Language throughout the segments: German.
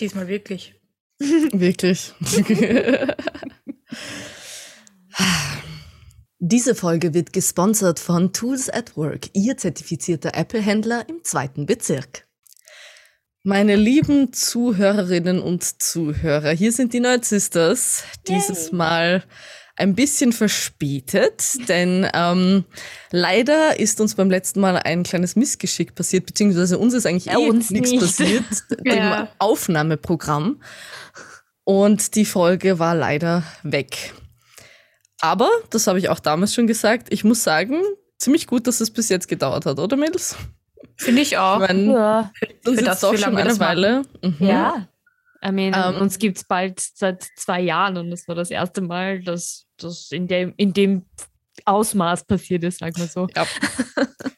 Diesmal wirklich. Wirklich. Diese Folge wird gesponsert von Tools at Work, Ihr zertifizierter Apple-Händler im zweiten Bezirk. Meine lieben Zuhörerinnen und Zuhörer, hier sind die Nerd Sisters. Dieses Mal ein bisschen verspätet, denn ähm, leider ist uns beim letzten Mal ein kleines Missgeschick passiert, beziehungsweise uns ist eigentlich Ja, eh nichts nicht. passiert, dem Ja. Aufnahmeprogramm. Und die Folge war leider weg. Aber, das habe ich auch damals schon gesagt, ich muss sagen, ziemlich gut, dass es bis jetzt gedauert hat, oder Mädels? Finde ich auch. Ich meine, Ja. uns für das, auch schon eine. Weile. Mhm. ja. I mean, Ähm, uns gibt es bald seit zwei Jahren und das war das erste Mal, dass das in dem, in dem Ausmaß passiert ist, sagen wir so. Ja.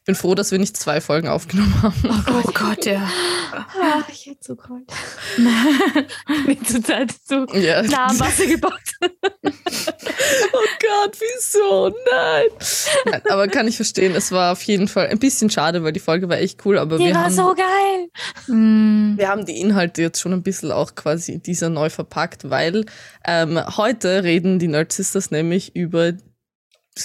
Bin froh, dass wir nicht zwei Folgen aufgenommen haben. Oh Gott, ja. Ah, ich hätte so kalt. Bin zur Zeit zu Ja. nah am Wasser gebaut. Oh Gott, wieso? Nein. Nein. Aber kann ich verstehen, es war auf jeden Fall ein bisschen schade, weil die Folge war echt cool, aber Die wir war haben, so geil. Mm. wir haben die Inhalte jetzt schon ein bisschen auch quasi in dieser neu verpackt, weil ähm, heute reden die Nerd Sisters nämlich über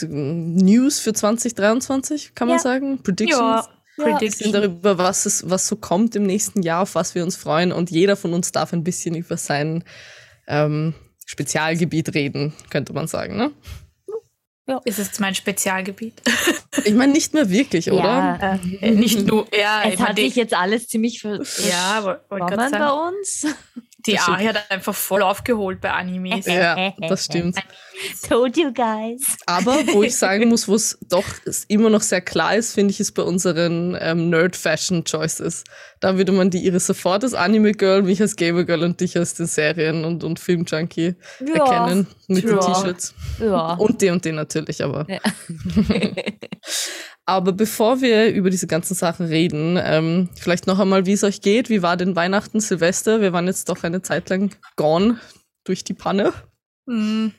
News für 2023, kann man Ja. sagen? Predictions. Ja, Ja. Prediction. darüber, was, es, was so kommt im nächsten Jahr, auf was wir uns freuen. Und jeder von uns darf ein bisschen über sein ähm, Spezialgebiet reden, könnte man sagen. Ne? Ist es mein Spezialgebiet? Ich meine, nicht mehr wirklich, oder? Ja, Äh, nicht nur, ja, es hat sich jetzt alles ziemlich ver ja, wollte wollt gerade bei sagen, uns. Die. Ari hat einfach voll aufgeholt bei Animes. Ja, das stimmt. Told you guys. Aber wo ich sagen muss, wo es doch immer noch sehr klar ist, finde ich, ist bei unseren ähm, Nerd-Fashion-Choices. Da würde man die Iris sofort als Anime-Girl, mich als Gamer-Girl und dich als den Serien- und, und Film-Junkie erkennen. Mit den Ja. T-Shirts. Ja. Und die und die natürlich, aber. Ja. Aber bevor wir über diese ganzen Sachen reden, ähm, vielleicht noch einmal, wie es euch geht. Wie war denn Weihnachten, Silvester? Wir waren jetzt doch eine Zeit lang gone durch die Panne. Mhm.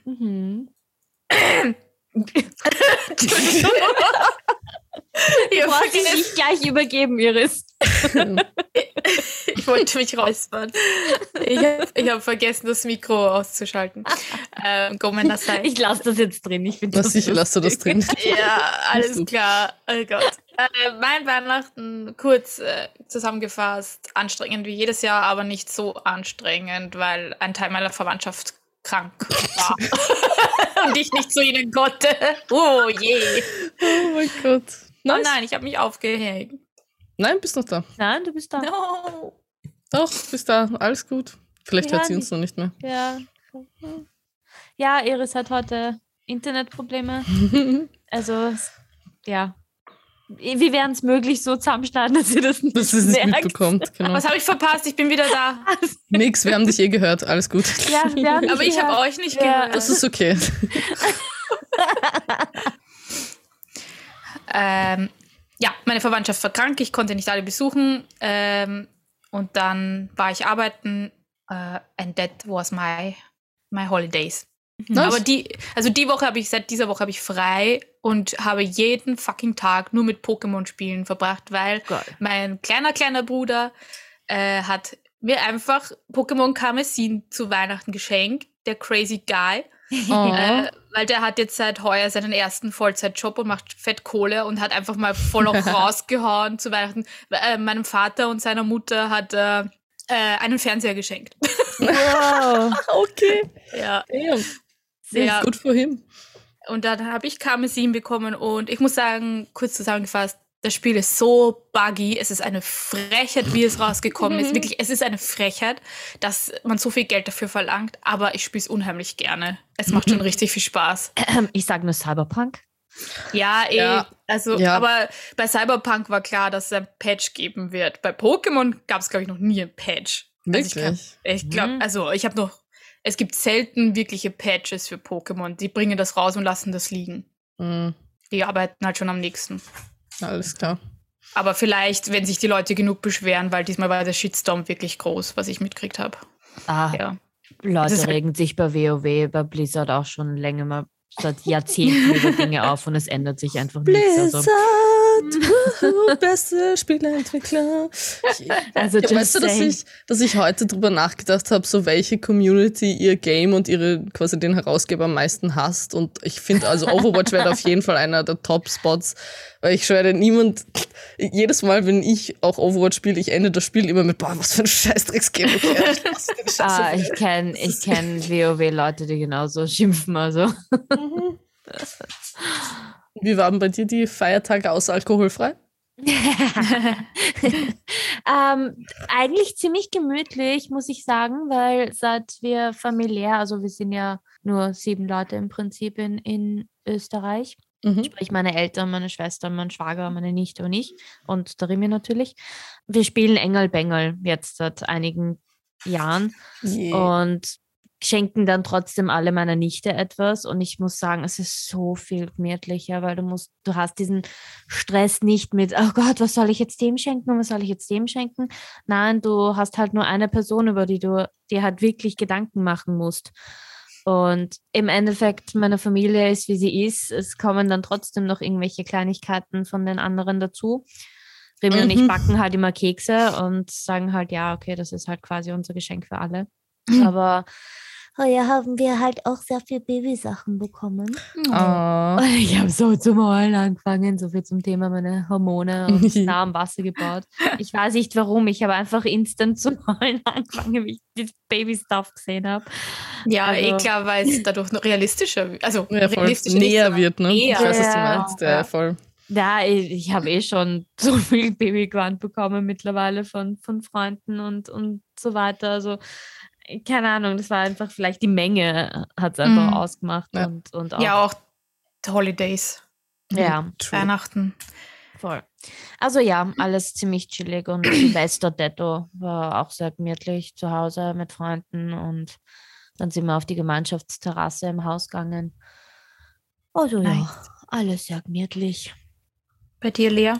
Brauchst dich vergessen- nicht gleich übergeben, Iris. Ich wollte mich räuspern. Ich habe hab vergessen, das Mikro auszuschalten. Ähm. Ich lasse das jetzt drin. Ich finde Na das sicher, lass du das drin. Ja, alles klar. Oh Gott. Äh, mein Weihnachten, kurz äh, zusammengefasst, anstrengend wie jedes Jahr, aber nicht so anstrengend, weil ein Teil meiner Verwandtschaft krank war. Und ich nicht zu ihnen konnte. Oh je. Oh mein Gott. Oh Nice. nein, ich habe mich aufgehängt. Nein, bist noch da. Nein, du bist da. No. Doch, bist da. Alles gut. Vielleicht Ja, hört sie uns noch nicht mehr. Ja. Ja, Iris hat heute Internetprobleme. Also, ja. Wir werden es möglich so zusammenschneiden, dass ihr das nicht Dass es nicht mitbekommt. Genau. Was habe ich verpasst? Ich bin wieder da. Nix, wir haben dich eh gehört. Alles gut. Ja, wir haben Aber ich habe euch nicht Ja. gehört. Das ist okay. Ähm, ja, meine Verwandtschaft war krank, ich konnte nicht alle besuchen. Ähm, und dann war ich arbeiten. Äh, and that was my, my holidays. Nice. Aber die, also die Woche habe ich, seit dieser Woche habe ich frei und habe jeden fucking Tag nur mit Pokémon-Spielen verbracht, weil Geil. mein kleiner, kleiner Bruder äh, hat mir einfach Pokémon Karmesin zu Weihnachten geschenkt, der crazy guy. Oh. Äh, weil der hat jetzt seit heuer seinen ersten Vollzeitjob und macht fett Kohle und hat einfach mal voll auch rausgehauen zu Weihnachten. Äh, meinem Vater und seiner Mutter hat er äh, einen Fernseher geschenkt. Wow. okay. ja. Damn. Sehr Ja. Gut für him. Und dann habe ich Karmesin bekommen und ich muss sagen, kurz zusammengefasst, das Spiel ist so buggy. Es ist eine Frechheit, wie es rausgekommen ist. Wirklich, es ist eine Frechheit, dass man so viel Geld dafür verlangt. Aber ich spiele es unheimlich gerne. Es macht schon richtig viel Spaß. Ich sage nur Cyberpunk. Ja, eh. Ja. Also, Ja. aber bei Cyberpunk war klar, dass es ein Patch geben wird. Bei Pokémon gab es, glaube ich, noch nie ein Patch. Also Wirklich. Ich glaube, Mhm. also ich habe noch, es gibt selten wirkliche Patches für Pokémon. Die bringen das raus und lassen das liegen. Mhm. Die arbeiten halt schon am nächsten. Alles klar. Aber vielleicht, wenn sich die Leute genug beschweren, weil diesmal war der Shitstorm wirklich groß, was ich mitgekriegt habe. Ah, Ja. Leute halt- regen sich bei WoW, bei Blizzard auch schon länger mal seit Jahrzehnten über Dinge auf und es ändert sich einfach nichts. Also, What? Beste Spieleentwickler. Also, Ja, weißt du, dass ich, dass ich heute drüber nachgedacht habe, so welche Community ihr Game und ihre quasi den Herausgeber am meisten hasst. Und ich finde, also Overwatch wäre auf jeden Fall einer der Top-Spots, weil ich schwöre, niemand, jedes Mal, wenn ich auch Overwatch spiele, ich ende das Spiel immer mit, boah, was für ein Scheißdrecks-Game. Ah, ich kenne ich kenn WoW-Leute, die genauso schimpfen. Also. Wie waren bei dir die Feiertage außer alkoholfrei? ähm, eigentlich ziemlich gemütlich, muss ich sagen, weil seit wir familiär, also wir sind ja nur sieben Leute im Prinzip in, in Österreich, Mhm. sprich meine Eltern, meine Schwester, mein Schwager, meine Nichte und ich und der Rimi natürlich. Wir spielen Engel Bengel jetzt seit einigen Jahren Yeah. und schenken dann trotzdem alle meiner Nichte etwas und ich muss sagen, es ist so viel gemütlicher, weil du musst, du hast diesen Stress nicht mit, oh Gott, was soll ich jetzt dem schenken und was soll ich jetzt dem schenken? Nein, du hast halt nur eine Person, über die du dir halt wirklich Gedanken machen musst. Und im Endeffekt, meine Familie ist, wie sie ist. Es kommen dann trotzdem noch irgendwelche Kleinigkeiten von den anderen dazu. Remy und ich Mhm. backen halt immer Kekse und sagen halt, ja, okay, das ist halt quasi unser Geschenk für alle. Aber heuer haben wir halt auch sehr viel Babysachen bekommen. Ah. Und ich habe so zum Heulen angefangen, so viel zum Thema meine Hormone und nah am Wasser gebaut. Ich weiß nicht warum, ich habe einfach instant zum Heulen angefangen, wie ich das Baby-Stuff gesehen habe. Ja, Also- eh klar, weil es dadurch noch realistischer wird. Also Ja, realistischer näher wird, ne? näher. Ich weiß, was du Ja. meinst. Ja, Ja. voll. Ja, ich, ich habe eh schon so viel Babygewand bekommen mittlerweile von, von Freunden und, und so weiter. Also, keine Ahnung, das war einfach vielleicht die Menge, hat es einfach Mhm. ausgemacht. Ja. Und, und auch, Ja, auch Holidays, ja, True. Weihnachten. voll. Also ja, alles ziemlich chillig und Silvester Detto war auch sehr gemütlich zu Hause mit Freunden und dann sind wir auf die Gemeinschaftsterrasse im Haus gegangen. Also ja, Nice. alles sehr gemütlich. Bei dir, Lea?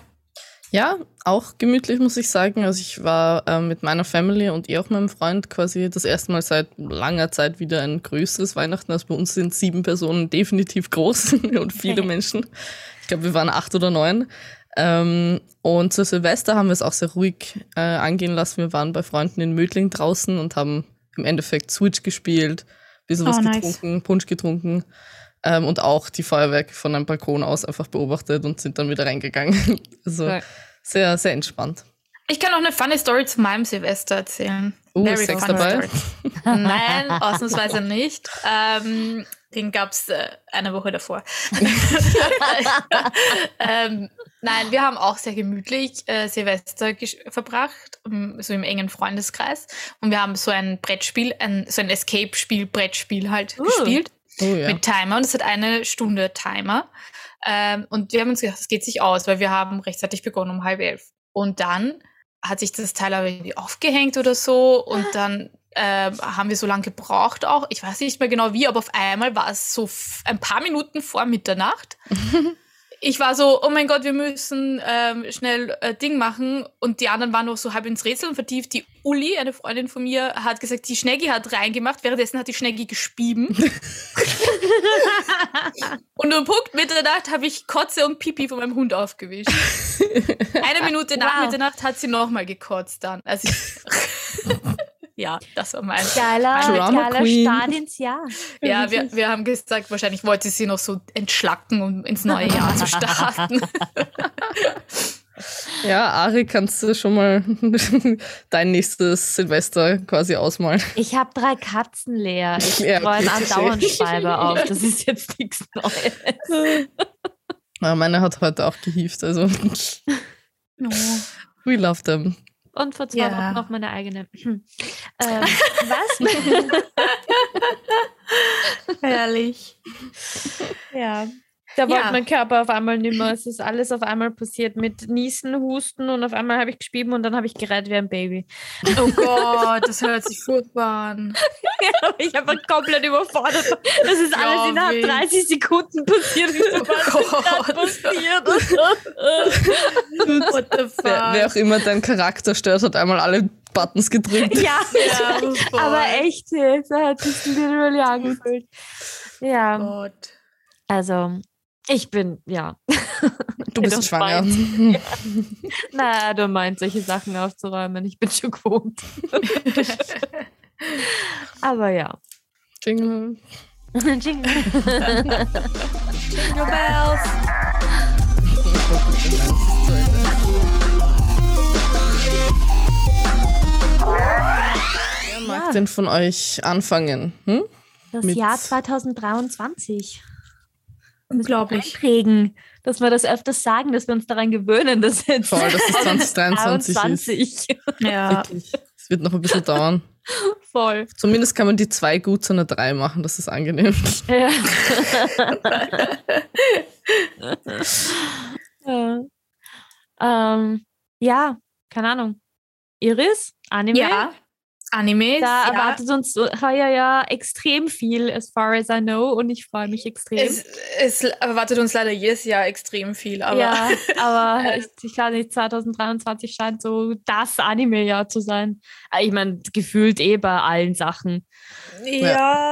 Ja, auch gemütlich, muss ich sagen. Also ich war ähm, mit meiner Family und ihr auch meinem Freund quasi das erste Mal seit langer Zeit wieder ein größeres Weihnachten. Also bei uns sind sieben Personen definitiv groß und viele Menschen. Ich glaube, wir waren acht oder neun. Ähm, und zu Silvester haben wir es auch sehr ruhig äh, angehen lassen. Wir waren bei Freunden in Mödling draußen und haben im Endeffekt Switch gespielt, bisschen was Oh, nice. getrunken, Punsch getrunken. Ähm, und auch die Feuerwerke von einem Balkon aus einfach beobachtet und sind dann wieder reingegangen. Also Cool. sehr, sehr entspannt. Ich kann auch eine funny Story zu meinem Silvester erzählen. Uh, Very Sex funny dabei? story. Nein, ausnahmsweise nicht. Ähm, den gab es äh, eine Woche davor. ähm, nein, wir haben auch sehr gemütlich äh, Silvester verbracht, ähm, so im engen Freundeskreis. Und wir haben so ein Brettspiel, ein, so ein Escape-Spiel, Brettspiel halt Uh. gespielt Oh ja. mit Timer und es hat eine Stunde Timer. Ähm, und wir haben uns gedacht, das geht sich aus, weil wir haben rechtzeitig begonnen um halb elf. Und dann hat sich das Teil aber irgendwie aufgehängt oder so und dann ähm, haben wir so lange gebraucht auch. Ich weiß nicht mehr genau wie, aber auf einmal war es so ein paar Minuten vor Mitternacht. Ich war so, oh mein Gott, wir müssen ähm, schnell äh, Ding machen. Und die anderen waren noch so halb ins Rätseln vertieft. Die Uli, eine Freundin von mir, hat gesagt, die Schneggi hat reingemacht. Währenddessen hat die Schneggi gespieben. und um Punkt Mitternacht habe ich Kotze und Pipi von meinem Hund aufgewischt. Eine Minute nach Wow. Mitternacht hat sie nochmal gekotzt dann. Also ich ja, das war mein. Geiler, Drama geiler Queen. Start ins Jahr. Ja, wir, wir haben gesagt, wahrscheinlich wollte sie noch so entschlacken, um ins neue Jahr zu starten. Ja, Ari, kannst du schon mal dein nächstes Silvester quasi ausmalen? Ich habe drei Katzen leer. Ich Ja, okay, andauernd Schreiber auf. Das ist jetzt nichts Neues. Ja, meine hat heute auch gehievt, also No. we love them. Und vor zwei Ja. Wochen noch meine eigene. Hm. Ähm, was? Herrlich. ja. Da wollte Ja. mein Körper auf einmal nicht mehr. Es ist alles auf einmal passiert mit Niesen, Husten und auf einmal habe ich gespieben und dann habe ich gereiht wie ein Baby. Oh Gott, das hört sich furchtbar an. ich habe komplett überfordert. Das ist alles Glaub innerhalb ich. 30 Sekunden passiert. Ist Gott. passiert? What the fuck? Wer, wer auch immer deinen Charakter stört, hat einmal alle Buttons gedrückt. ja, Ja, aber echt, so hat sich literally angefühlt. Ja, Gott. also Ich bin, ja. Du bist schwanger. Na, du meinst, solche Sachen aufzuräumen. Ich bin schon gewohnt. Aber ja. Jingle. Jingle. Jingle Bells. Wer mag Ja. denn von euch anfangen? Hm? Das Mit- Jahr 2023. Unglaublich. Prägen, dass wir das öfters sagen, dass wir uns daran gewöhnen, dass jetzt Voll, dass es 2023 ist. 23. Ja. Wirklich. Es wird noch ein bisschen dauern. Voll. Zumindest kann man die zwei gut zu einer drei machen, das ist angenehm. Ja. ja. Ähm, ja, keine Ahnung. Iris, Anime. Ja. Animes. Da ja. erwartet uns heuer ja extrem viel, as far as I know, und ich freue mich extrem. Es, es erwartet uns leider jedes Jahr extrem viel, aber ja, aber ich, ich glaube nicht, 2023 scheint so das Anime-Jahr zu sein. Äh, Ich meine, gefühlt eh bei allen Sachen. Ja,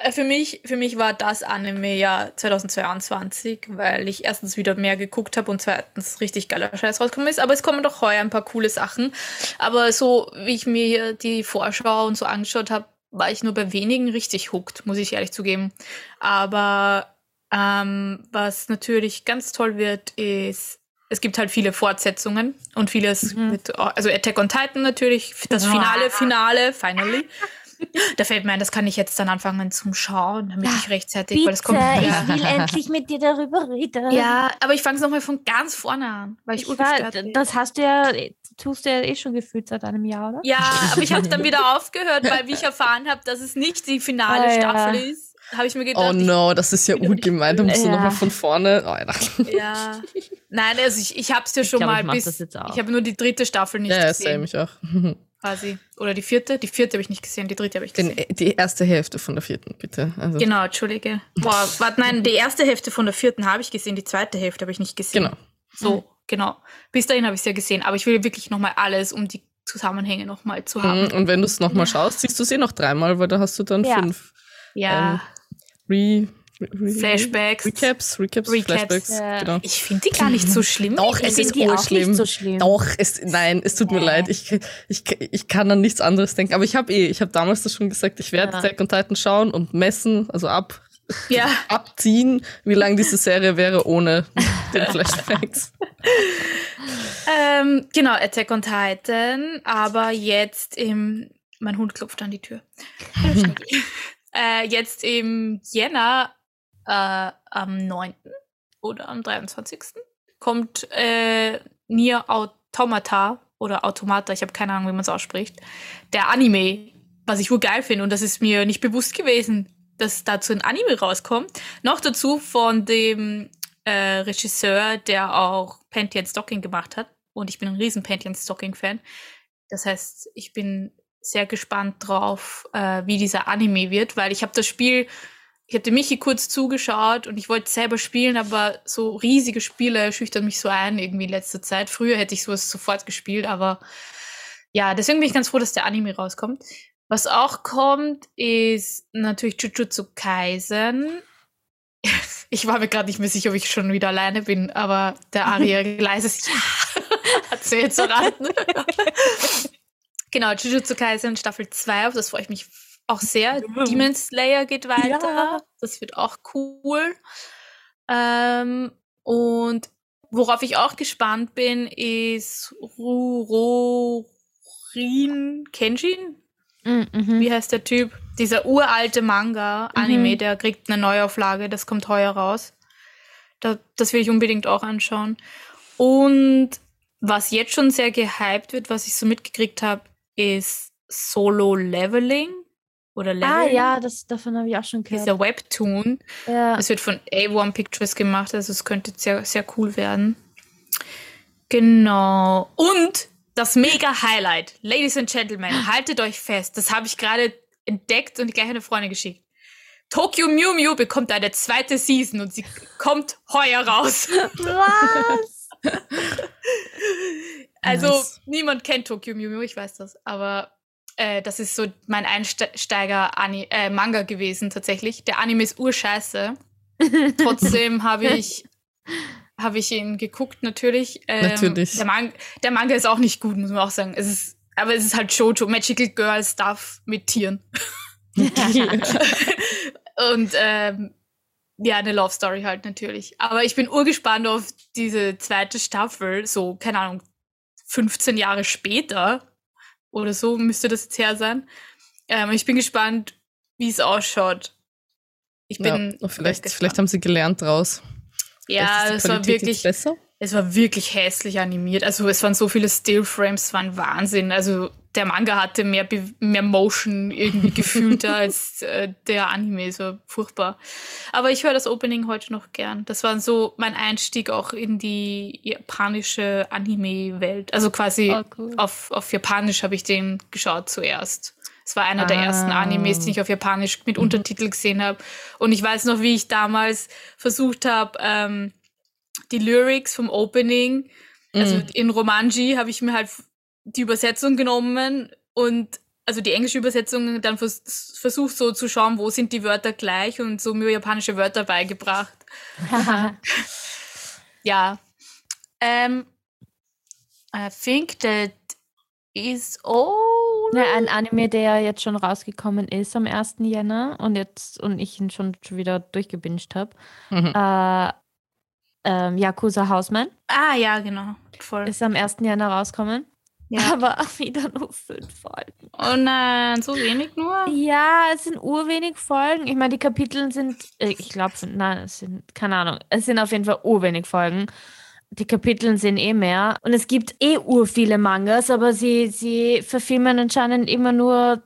äh, für mich, für mich war das Anime ja 2022, weil ich erstens wieder mehr geguckt habe und zweitens richtig geiler Scheiß rausgekommen ist. Aber es kommen doch heuer ein paar coole Sachen. Aber so, wie ich mir hier die Vorschau und so angeschaut habe, war ich nur bei wenigen richtig hooked, muss ich ehrlich zugeben. Aber ähm, was natürlich ganz toll wird, ist, es gibt halt viele Fortsetzungen und vieles Mhm. mit, also Attack on Titan natürlich, das Finale, Finale, finally. Da fällt mir ein, das kann ich jetzt dann anfangen zum Schauen, damit ich rechtzeitig, weil es kommt. ich Ja. will endlich mit dir darüber reden. ja, aber ich fange es nochmal von ganz vorne an, weil ich, ich war, das hast du ja, tust du ja eh schon gefühlt seit einem Jahr, oder? Ja, aber ich habe dann wieder aufgehört, weil wie ich erfahren habe, dass es nicht die finale Ah, ja. Staffel ist, habe ich mir gedacht, Oh no, das ist ja urgemein. Da musst du Ja. nochmal von vorne. Oh, ja. ich, ja. Nein, also ich, ich habe es ja schon glaub, ich mal mach bis. das jetzt auch. Ich habe nur die dritte Staffel nicht Ja, ja, gesehen, same, ich auch. quasi. Oder die vierte? Die vierte habe ich nicht gesehen, die dritte habe ich gesehen. Den, die erste Hälfte von der vierten, bitte. Also, Genau, entschuldige. Boah, warte, nein, die erste Hälfte von der vierten habe ich gesehen, die zweite Hälfte habe ich nicht gesehen. Genau. So, genau. Bis dahin habe ich es ja gesehen, aber ich will wirklich nochmal alles, um die Zusammenhänge nochmal zu haben. Mhm, Und wenn du es nochmal schaust, siehst du es eh noch dreimal, weil da hast du dann Ja. fünf Ja, Re, Re, Re, Flashbacks. Recaps, Recaps, Recaps. Flashbacks. Ja. Genau. Ich finde die gar nicht so schlimm. Doch, Ich es find ist urschlimm. nicht so schlimm. Doch, es, nein, es tut mir Nee. leid. Ich, ich, ich kann an nichts anderes denken. Aber ich habe eh, ich habe damals das schon gesagt, ich werde Ja. Attack on Titan schauen und messen, also ab, Ja, abziehen, wie lang diese Serie wäre ohne den Flashbacks. ähm, genau, Attack on Titan, aber jetzt im. Mein Hund klopft an die Tür. äh, jetzt im Jänner, äh, am 9. oder am 23. kommt äh, Nier Automata oder Automata, ich habe keine Ahnung, wie man es ausspricht. Der Anime, was ich wohl geil finde und das ist mir nicht bewusst gewesen, dass dazu ein Anime rauskommt. Noch dazu von dem äh, Regisseur, der auch Panty and Stocking gemacht hat. Und ich bin ein riesen Panty and Stocking-Fan. Das heißt, ich bin sehr gespannt drauf, äh, wie dieser Anime wird, weil ich habe das Spiel, ich habe Michi kurz zugeschaut und ich wollte selber spielen, aber so riesige Spiele schüchtern mich so ein irgendwie in letzter Zeit. Früher hätte ich sowas sofort gespielt, aber ja, deswegen bin ich ganz froh, dass der Anime rauskommt. Was auch kommt, ist natürlich Jujutsu Kaisen. Ich war mir gerade nicht mehr sicher, ob ich schon wieder alleine bin, aber der Aria leises Ja hat sie jetzt erraten. genau, Jujutsu Kaisen Staffel 2, auf das freue ich mich auch sehr. Demon Slayer geht weiter. Ja. Das wird auch cool. Ähm, und worauf ich auch gespannt bin, ist Rurorin Kenshin. Mhm, mhm. Wie heißt der Typ? Dieser uralte Manga-Anime, Mhm. der kriegt eine Neuauflage, das kommt heuer raus. Da, das will ich unbedingt auch anschauen. Und was jetzt schon sehr gehypt wird, was ich so mitgekriegt habe, ist Solo-Leveling. Oder Leveling. Ah ja, das, davon habe ich auch schon gehört. Dieser Webtoon. Ja. Es wird von A1 Pictures gemacht, also es könnte sehr, sehr cool werden. Genau. Und das mega Highlight. Ladies and Gentlemen, haltet euch fest. Das habe ich gerade entdeckt und gleich eine Freundin geschickt. Tokyo Mew Mew bekommt eine zweite Season und sie kommt heuer raus. Was? Also Nice. niemand kennt Tokyo Mew Mew, ich weiß das, aber äh, das ist so mein Einsteiger-Manga gewesen tatsächlich. Der Anime ist urscheiße. Trotzdem habe ich, habe ich ihn geguckt, natürlich. Ähm, Natürlich. Der, Man der Manga ist auch nicht gut, muss man auch sagen. Es ist, aber es ist halt Shoujo, Magical Girl Stuff mit Tieren. Und ähm, ja, eine Love Story halt natürlich. Aber ich bin urgespannt auf diese zweite Staffel, so, keine Ahnung, 15 Jahre später oder so müsste das jetzt her sein. Ähm, ich bin gespannt, wie es ausschaut. Ich bin ja, vielleicht, vielleicht haben sie gelernt draus. Ja, es war wirklich, besser. es war wirklich hässlich animiert. Also es waren so viele Stillframes, es war ein Wahnsinn. Also der Manga hatte mehr, Be mehr Motion irgendwie gefühlter als äh, der Anime. Es war furchtbar. Aber ich höre das Opening heute noch gern. Das war so mein Einstieg auch in die japanische Anime-Welt. Also quasi Oh, cool. auf, auf Japanisch habe ich den geschaut zuerst. Es war einer der Ah. ersten Animes, die ich auf Japanisch mit Untertitel gesehen habe. Und ich weiß noch, wie ich damals versucht habe, ähm, die Lyrics vom Opening, also Mhm. in Romanji habe ich mir halt die Übersetzung genommen und also die englische Übersetzung dann vers versucht so zu schauen, wo sind die Wörter gleich und so mir japanische Wörter beigebracht. Ja. Um, I think that is all. Ja, ein Anime, der jetzt schon rausgekommen ist am 1. Jänner und jetzt und ich ihn schon wieder durchgebinged habe. Mhm. Äh, ähm, Yakuza Hausmann Ah, ja, genau. Voll. ist am 1. Jänner rausgekommen. Ja. Aber wieder nur fünf Folgen. Oh nein, so wenig nur? Ja, es sind urwenig Folgen. Ich meine, die Kapitel sind, äh, ich glaube, nein, es sind, keine Ahnung, es sind auf jeden Fall urwenig Folgen. Die Kapitel sind eh mehr. Und es gibt eh ur viele Mangas, aber sie, sie verfilmen anscheinend immer nur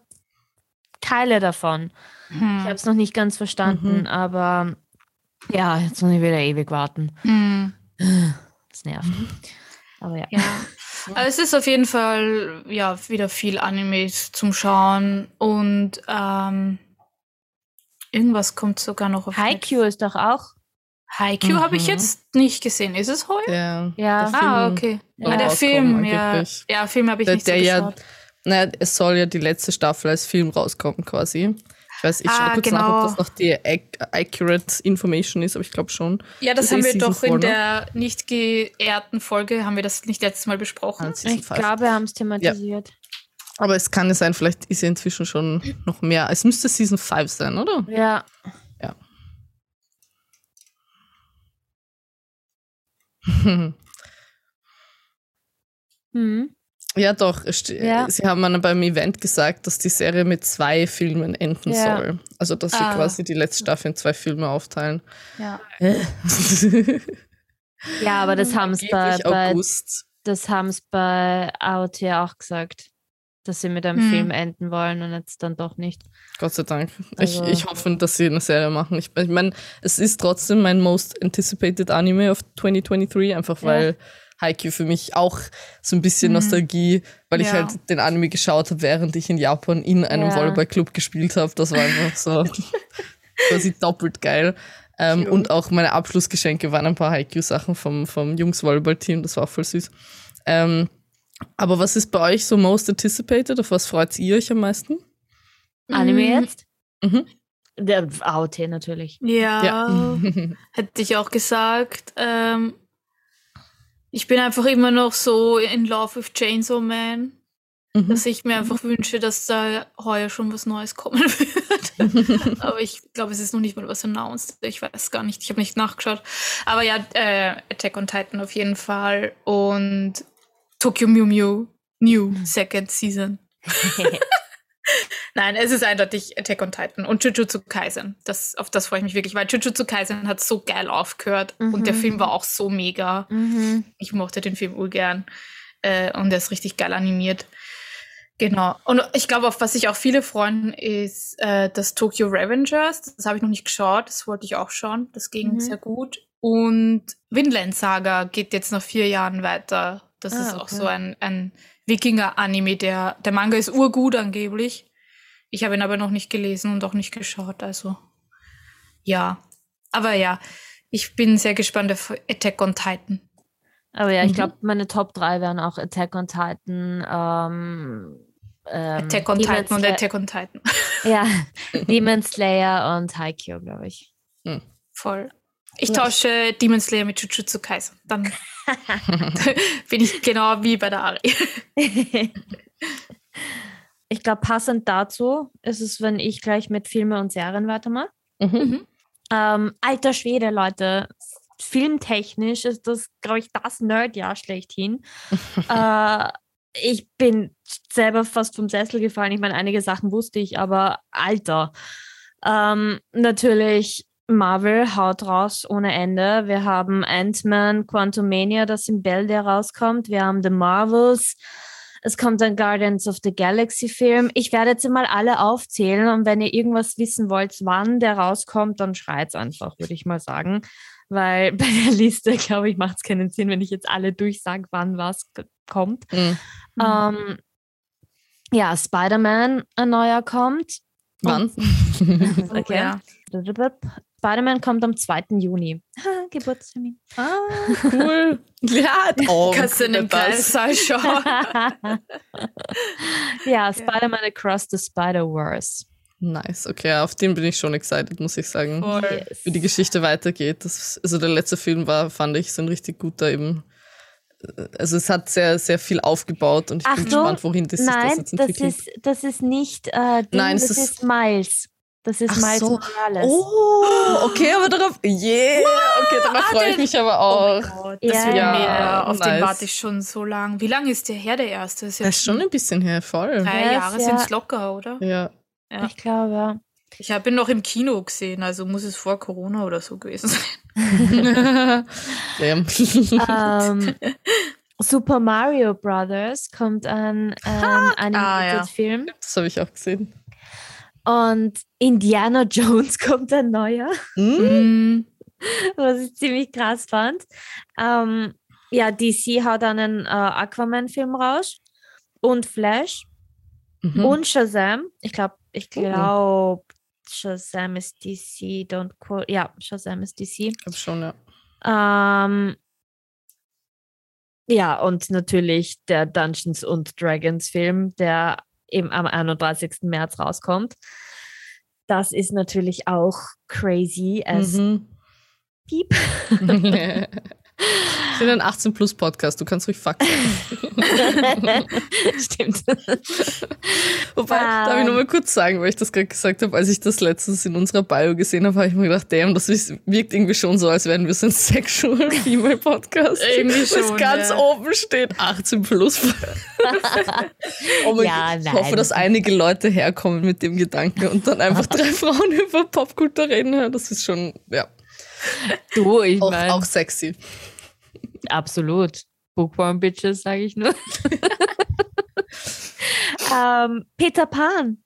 Teile davon. Ich habe Hm. es noch nicht ganz verstanden, Mhm. aber ja, jetzt muss ich wieder ewig warten. Hm. Das nervt. Aber ja. Ja. Aber es ist auf jeden Fall ja wieder viel Animes zum Schauen und ähm, irgendwas kommt sogar noch auf Haikyuu ist doch auch. Haikyuu habe ich Mhm. jetzt nicht gesehen. Ist es heute? Der, Ja. der Ah, Film okay. Ah, der Film, ja. Ja, Film habe ich Der- nicht so der ja- geschaut. Naja, es soll ja die letzte Staffel als Film rauskommen quasi. Ich weiß, ich schaue Ah, kurz nach, genau. ob das noch die ac accurate Information ist, aber ich glaube schon. Ja, das ist haben wir Season doch in ne? der nicht geehrten Folge, haben wir das nicht letztes Mal besprochen. Ah, Season Ich five. glaube, wir haben es thematisiert. Aber es kann ja sein, vielleicht ist ja inzwischen schon noch mehr. Es müsste Season 5 sein, oder? Ja. Mhm. ja, doch. Ja. Sie haben dann beim Event gesagt, dass die Serie mit zwei Filmen enden Ja. soll. Also, dass sie Ah. quasi die letzte Staffel in zwei Filme aufteilen. Ja. Ja, aber das haben es bei, bei, August. das haben's bei AOT auch gesagt, dass sie mit einem Hm. Film enden wollen und jetzt dann doch nicht. Gott sei Dank. Also- ich, ich hoffe, dass sie eine Serie machen. Ich, ich meine, es ist trotzdem mein most anticipated Anime of 2023, einfach Ja. weil Haikyuu für mich auch so ein bisschen Mhm. Nostalgie, weil ich Ja. halt den Anime geschaut habe, während ich in Japan in einem Ja. Volleyballclub gespielt habe. Das war einfach so quasi doppelt geil. Ähm, und auch meine Abschlussgeschenke waren ein paar Haikyuu-Sachen vom, vom Jungs-Volleyball-Team. Das war auch voll süß. Ähm, aber was ist bei euch so most anticipated? Auf was freut ihr euch am meisten? Anime Mm, jetzt? Mhm. Der AOT natürlich. Ja, Ja. hätte ich auch gesagt. Ähm, ich bin einfach immer noch so in love with Chainsaw Man, Mhm. dass ich mir einfach wünsche, dass da heuer schon was Neues kommen wird. Aber ich glaube, es ist noch nicht mal was announced. Ich weiß gar nicht. Ich habe nicht nachgeschaut. Aber ja, äh, Attack on Titan auf jeden Fall. Und Tokyo Mew Mew New Second Season. Nein, es ist eindeutig Attack on Titan und Jujutsu Kaisen. Das, auf das freue ich mich wirklich, weil Jujutsu Kaisen hat so geil aufgehört und der Mhm. Film war auch so mega. mhm. Ich mochte den Film urgern äh, und der ist richtig geil animiert. Genau. Und ich glaube, auf was sich auch viele freuen, ist äh, das Tokyo Revengers. Das habe ich noch nicht geschaut. Das wollte ich auch schauen. Das ging Mhm. sehr gut. Und Vinland Saga geht jetzt nach vier Jahren weiter. Das Ah, ist auch okay. so ein, ein Wikinger-Anime. Der, der Manga ist urgut angeblich. Ich habe ihn aber noch nicht gelesen und auch nicht geschaut. Also ja. Aber ja, ich bin sehr gespannt auf Attack on Titan. Aber ja, ich Mhm. glaube, meine Top 3 wären auch Attack on Titan, ähm, ähm, Attack on Demon Titan und Slayer- Attack on Titan. Ja, Demon Slayer und Haikyuu, glaube ich. Voll. Ich tausche Demon Slayer mit Jujutsu Kaisen. Dann bin ich genau wie bei der Ari. ich glaube, passend dazu ist es, wenn ich gleich mit Filmen und Serien weitermache. Mhm. Ähm, alter Schwede, Leute. Filmtechnisch ist das, glaube ich, das Nerdjahr schlechthin. äh, ich bin selber fast vom Sessel gefallen. Ich meine, einige Sachen wusste ich, aber Alter. Ähm, natürlich Marvel haut raus ohne Ende. Wir haben Ant-Man, Quantumania, das im Bälde rauskommt. Wir haben The Marvels. Es kommt ein Guardians of the Galaxy Film. Ich werde jetzt mal alle aufzählen und wenn ihr irgendwas wissen wollt, wann der rauskommt, dann schreit's einfach, würde ich mal sagen. Weil bei der Liste, glaube ich, macht es keinen Sinn, wenn ich jetzt alle durchsage, wann was kommt. Mhm. Ähm, ja, Spider-Man, ein neuer kommt. Wann? Okay. Ja. Spider-Man kommt am 2. Juni. Geburtstermin. Ah, cool. ja, oh, Kannst du in das. Schauen. ja, Spider-Man Across the Spider-Verse. Nice, okay, auf den bin ich schon excited, muss ich sagen. Yes. Wie die Geschichte weitergeht. Das, also der letzte Film war, fand ich, so ein richtig guter eben. Also es hat sehr, sehr viel aufgebaut und ich bin Achtung, gespannt, wohin das sich das Nein, jetzt das entwickelt. ist, das ist nicht äh, Ding, Nein, das ist- ist, Miles. Das ist Ach Miles so. Morales. Oh, okay, aber darauf. Yeah! Okay, darauf freue ich mich aber auch. Gott, Ja, das wird ja. Auf den Nice. warte ich schon so lang. Wie lange ist der her, der erste? Das ist ja Das ist schon ein bisschen her, voll. drei Ja, Jahre ist sind ja- es locker, oder? Ja. Ja. Ich glaube, ja. Ich habe ihn noch im Kino gesehen, also muss es vor Corona oder so gewesen sein. Damn. ähm, Super Mario Brothers kommt ein ähm, animated Ah, ja. Film Das habe ich auch gesehen. und Indiana Jones kommt ein neuer? Mm, was ich ziemlich krass fand. Ähm, ja, DC hat einen äh, Aquaman-Film raus und Flash Mhm. und Shazam. Ich glaube, ich Oh. glaube, Shazam ist DC. Don't quote. Ja, Shazam ist DC. Ich glaube schon, ja. Ähm, ja, und natürlich der Dungeons und Dragons Film, der eben am 31. März rauskommt. Das ist natürlich auch crazy as Mhm. Piep. Ich bin ein 18-Plus-Podcast, du kannst ruhig Fuck sagen. Stimmt. Wobei, darf ich Ähm. nur mal kurz sagen, weil ich das gerade gesagt habe, als ich das letztens in unserer Bio gesehen habe, habe ich mir gedacht, damn, das wirkt irgendwie schon so, als wären wir so ein Sexual Female Podcast. Irgendwie schon, ganz ja. oben steht, 18 plus. oh mein Ja, Gott, ich hoffe, dass einige Leute herkommen mit dem Gedanken und dann einfach drei Frauen über Popkultur reden. Das ist schon, ja, Du, ich auch, meine, auch sexy. Absolut. Bookworm Bitches, sage ich nur. ähm, Peter Pan.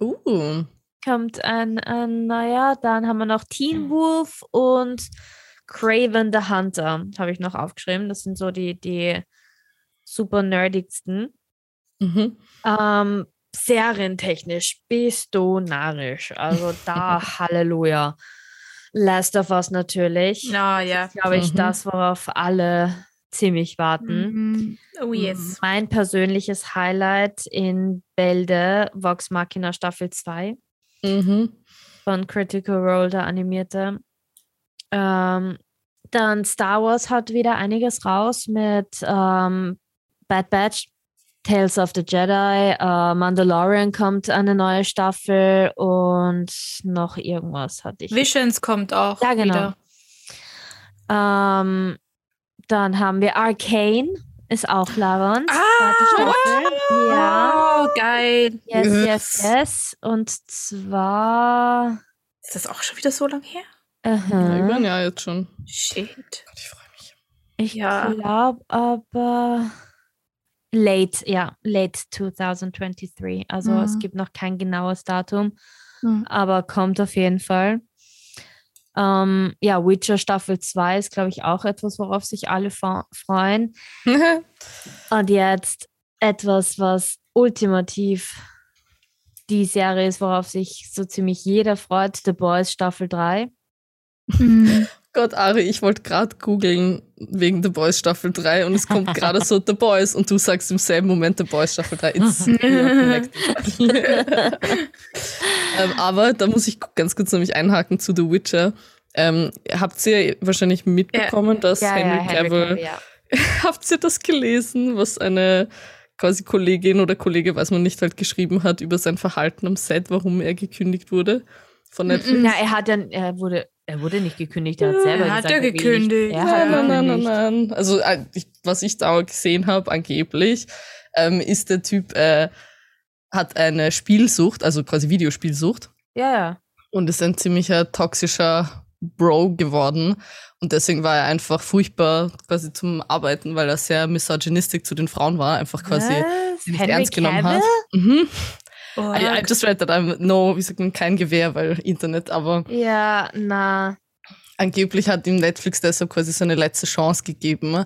Uh, kommt ein, ein neuer. Dann haben wir noch Teen Wolf und Craven the Hunter, habe ich noch aufgeschrieben. Das sind so die, die super nerdigsten. mhm. Ähm, serientechnisch bist du narrisch. Also da Halleluja. Last of Us natürlich. na ja. Glaube ich, Mhm. das, worauf alle ziemlich warten. Mhm. Oh yes. Mein persönliches Highlight in Bälde, Vox Machina Staffel 2 Mhm. von Critical Role, der animierte. Ähm, dann Star Wars hat wieder einiges raus mit ähm, Bad Batch, Tales of the Jedi, äh, Mandalorian kommt eine neue Staffel und noch irgendwas hatte ich. Visions kommt auch Ja, genau. wieder. Ähm, dann haben wir Arcane, ist auch Laurent. Ah, Staffel. Ja. Oh, geil. Yes, yes, Yes. Und zwar. Ist das auch schon wieder so lange her? Ja, aha. über ein Jahr jetzt schon. Shit. Gott, ich freue mich. Ich Ja. glaube aber late, ja, late 2023. Also es Mhm. gibt noch kein genaues Datum, Mhm. aber kommt auf jeden Fall. Ähm, ja, Witcher Staffel 2 ist, glaube ich, auch etwas, worauf sich alle freuen. Und jetzt etwas, was ultimativ die Serie ist, worauf sich so ziemlich jeder freut, The Boys Staffel 3. Mhm. Gott, Ari, ich wollte gerade googeln wegen The Boys Staffel 3 und es kommt gerade so The Boys und du sagst im selben Moment The Boys Staffel 3. It's ähm, aber da muss ich ganz kurz nämlich einhaken zu The Witcher. Ähm, habt ihr wahrscheinlich mitbekommen, Ja. dass Ja, Henry Cavill, ja. habt ihr das gelesen, was eine quasi Kollegin oder Kollege, weiß man nicht, halt geschrieben hat über sein Verhalten am Set, warum er gekündigt wurde von Netflix? Na, er hat ja, er wurde, er wurde nicht gekündigt, er hat selber Er hat gesagt, ja er gekündigt. Er hat Nein, nein, nein, nein, nein. Also, äh, was ich da gesehen habe, angeblich, ähm, ist der Typ, äh, hat eine Spielsucht, also quasi Videospielsucht Ja, ja. und ist ein ziemlicher toxischer Bro geworden. Und deswegen war er einfach furchtbar quasi zum Arbeiten, weil er sehr misogynistisch zu den Frauen war, einfach quasi Was? nicht Henry ernst genommen Cavill? hat. Mhm. Oh, I, I just read that I'm no, wie sagt man, kein Gewehr, weil Internet, aber Ja, na. angeblich hat ihm Netflix deshalb quasi so eine letzte Chance gegeben.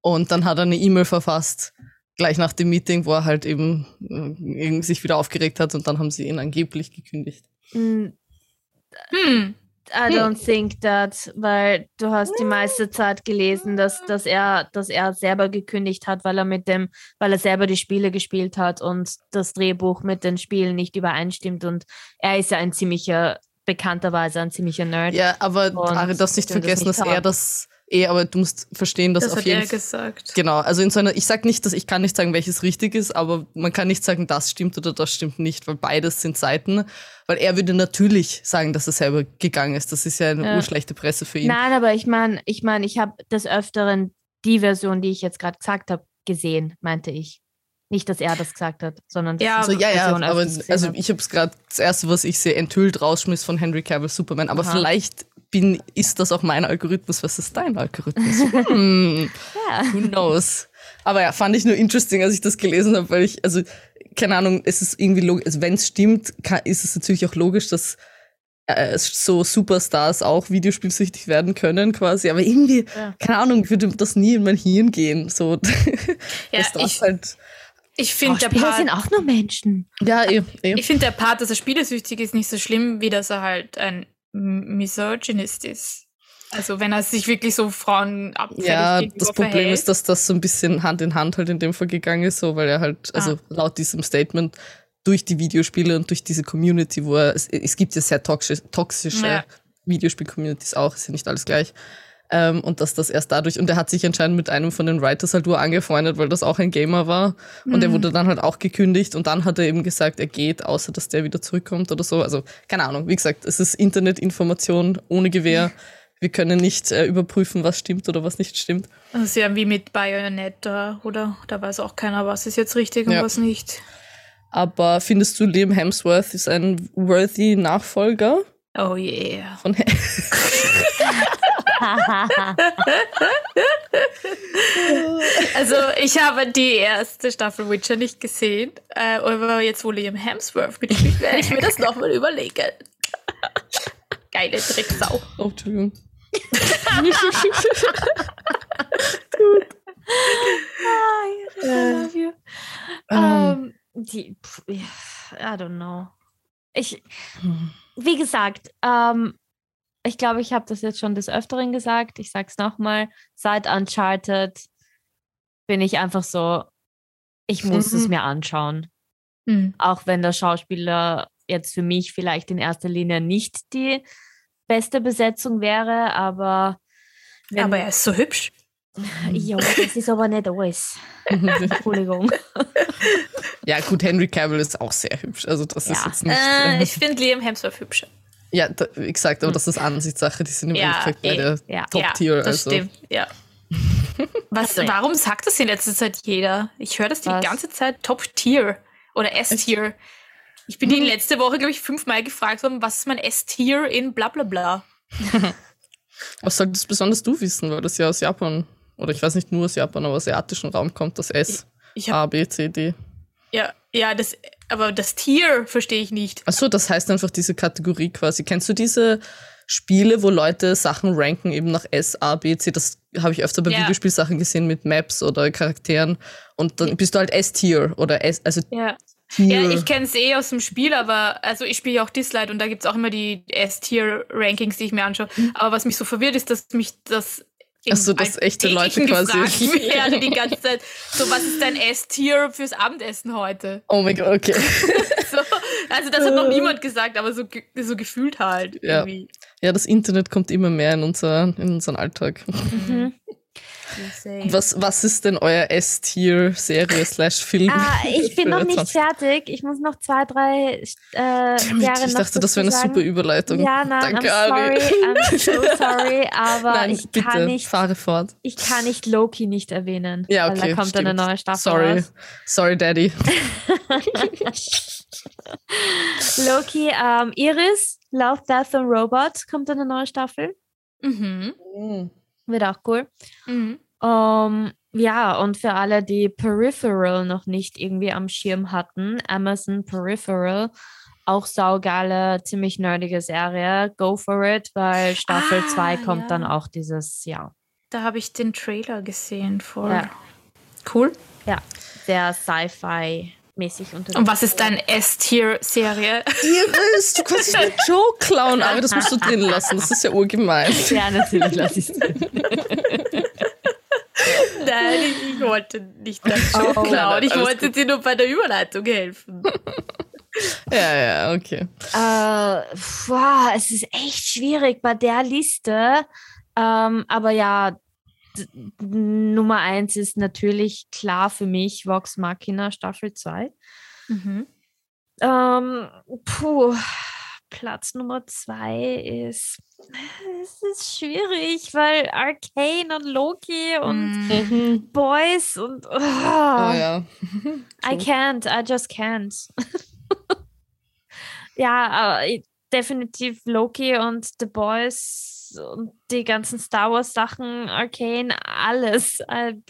Und dann hat er eine E-Mail verfasst, gleich nach dem Meeting, wo er halt eben äh, irgendwie sich wieder aufgeregt hat und dann haben sie ihn angeblich gekündigt. mm, Hm. I don't think that, weil du hast die meiste Zeit gelesen, dass, dass er, dass er selber gekündigt hat, weil er mit dem, weil er selber die Spiele gespielt hat und das Drehbuch mit den Spielen nicht übereinstimmt. Und er ist ja ein ziemlicher, bekannterweise ein ziemlicher Nerd. Ja, aber Ari, darfst nicht ich will das vergessen, nicht dass er das eh, aber du musst verstehen, dass Das auf hat jeden er Fall. gesagt. Genau, also in so einer, ich sag nicht, dass ich kann nicht sagen, welches richtig ist, aber man kann nicht sagen, das stimmt oder das stimmt nicht, weil beides sind Seiten. Weil er würde natürlich sagen, dass er selber gegangen ist. Das ist ja eine Ja. urschlechte Presse für ihn. Nein, aber ich meine, ich meine, ich habe des Öfteren die Version, die ich jetzt gerade gesagt habe, gesehen, meinte ich. Nicht, dass er das gesagt hat, sondern dass Ja, Also ja, ja, aber also ich habe es gerade das erste, was ich sehe, enthüllt rausschmiss von Henry Cavill Superman. Aber Aha. vielleicht bin, ist das auch mein Algorithmus versus dein Algorithmus. hm, ja. who knows? Aber ja, fand ich nur interesting, als ich das gelesen habe, weil ich, also keine Ahnung, es ist irgendwie logisch, also wenn es stimmt, kann, ist es natürlich auch logisch, dass äh, so Superstars auch videospielsüchtig werden können quasi. Aber irgendwie, Ja. keine Ahnung, würde das nie in mein Hirn gehen. So, Ja, das ich, halt, ich finde der Schauspieler sind Part, auch nur Menschen. ja, eh, eh. ich finde der Part, dass er spielesüchtig ist, nicht so schlimm, wie dass er halt ein Misogynist ist. Also wenn er sich wirklich so Frauen abfällig Ja, das Problem verhält. ist, dass das so ein bisschen Hand in Hand halt in dem Fall gegangen ist, so, weil er halt, also Ah. laut diesem Statement, durch die Videospiele und durch diese Community, wo er, es, es gibt ja sehr toxische, toxische Ja. Videospiel-Communities auch, ist ja nicht alles gleich. Ähm, und dass das erst dadurch, und er hat sich anscheinend mit einem von den Writers halt nur angefreundet, weil das auch ein Gamer war. Und er Mhm. wurde dann halt auch gekündigt und dann hat er eben gesagt, er geht, außer dass der wieder zurückkommt oder so. Also, keine Ahnung, wie gesagt, es ist Internetinformation ohne Gewehr. Wir können nicht äh, überprüfen, was stimmt oder was nicht stimmt. Das ist ja wie mit Bayonetta, oder? Da weiß auch keiner, was ist jetzt richtig und Ja. was nicht. Aber findest du, Liam Hemsworth ist ein worthy Nachfolger Oh yeah. von Also ich habe die erste Staffel Witcher nicht gesehen, äh, aber jetzt wo Liam Hemsworth mitspielt, werde ich mir das nochmal überlegen. Geile Drecksau. Oh, Entschuldigung. I love you. Ähm, Ähm, die, pff, I don't know. Ich, wie gesagt, ähm, ich glaube, ich habe das jetzt schon des Öfteren gesagt. Ich sage es nochmal. Seit Uncharted bin ich einfach so, ich muss es Mhm. mir anschauen. Hm. Auch wenn der Schauspieler jetzt für mich vielleicht in erster Linie nicht die beste Besetzung wäre, aber wenn, Aber er ist so hübsch. ja, das ist aber nicht alles. Entschuldigung. ja, gut, Henry Cavill ist auch sehr hübsch. Also, das ist Ja. jetzt nicht. Äh, Äh, ich finde Liam Hemsworth hübscher. Ja, da, wie gesagt, aber das ist Ansichtssache. Die sind im Ja, Endeffekt eh. beide Ja. Top-Tier. ja, das also. stimmt, ja. Was, warum sagt das in letzter Zeit jeder? Ich höre das die Was? ganze Zeit Top-Tier oder S-Tier. Ich bin die Hm. letzte Woche, glaube ich, fünfmal gefragt worden, was ist mein S-Tier in bla bla bla. Was solltest besonders du wissen, weil das ja aus Japan, oder ich weiß nicht nur aus Japan, aber aus asiatischen Raum kommt, das S, Ich hab, A, B, C, D. ja, ja, das, aber das Tier verstehe ich nicht. Achso, das heißt einfach diese Kategorie quasi. Kennst du diese Spiele, wo Leute Sachen ranken, eben nach S, A, B, C? Das habe ich öfter bei Ja. Videospielsachen gesehen mit Maps oder Charakteren. Und dann bist du halt S-Tier oder S, also Ja. Tier. Ja, ich kenne es eh aus dem Spiel, aber also ich spiele ja auch Dislight und da gibt es auch immer die S-Tier-Rankings, die ich mir anschaue. Aber was mich so verwirrt ist, dass mich das Ach so, dass echte Leute quasi- gefragt werde die ganze Zeit. So, was ist dein S-Tier fürs Abendessen heute? oh mein Gott, okay. So, also das hat noch niemand gesagt, aber so, so gefühlt halt Ja. irgendwie. Ja, das Internet kommt immer mehr in, unser, in unseren Alltag. Mhm. Was, was ist denn euer S-Tier-Serie slash Film? Ah, ich bin noch nicht 20? fertig. Ich muss noch zwei, drei äh, Damit, Jahre ich noch dachte, das wäre eine super. Überleitung. Ja, nein, Danke, I'm Ari. sorry, I'm so sorry, aber Nein, ich bitte, kann nicht, fahre fort. ich kann nicht Loki nicht erwähnen. Ja, weil okay, da kommt stimmt. eine neue Staffel Sorry, raus. sorry, Daddy. Loki, ähm, Iris, Love, Death and Robots kommt eine neue Staffel. Mhm. Wird auch cool. Mhm. Ähm, ja, und für alle, die Peripheral noch nicht irgendwie am Schirm hatten, Amazon Peripheral, auch saugeile, ziemlich nerdige Serie. Go for it, weil Staffel Ah, 2 kommt dann ja. auch dieses Jahr. Da habe ich den Trailer gesehen vor. Ja. Cool. Ja, sehr Sci-Fi-mäßig unterwegs. Und was ist deine S-Tier-Serie? Iris, du kannst nicht mit Joe klauen, aber das musst du drin lassen. Das ist ja urgemein. Ja, natürlich lasse ich es. Nein, ich, ich wollte nicht deinen Oh, Joke klauen. Ich wollte dir nur bei der Überleitung helfen. Ja, ja, okay. Äh, boah, es ist echt schwierig bei der Liste. Ähm, aber ja, Nummer eins ist natürlich klar für mich Vox Machina Staffel 2. Mhm. Ähm, puh, Platz Nummer zwei ist, es ist schwierig, weil Arcane und Loki und Mhm. Boys und oh, Oh ja. I can't, I just can't. ja, definitiv Loki und The Boys und die ganzen Star Wars Sachen, Arcane, alles. I,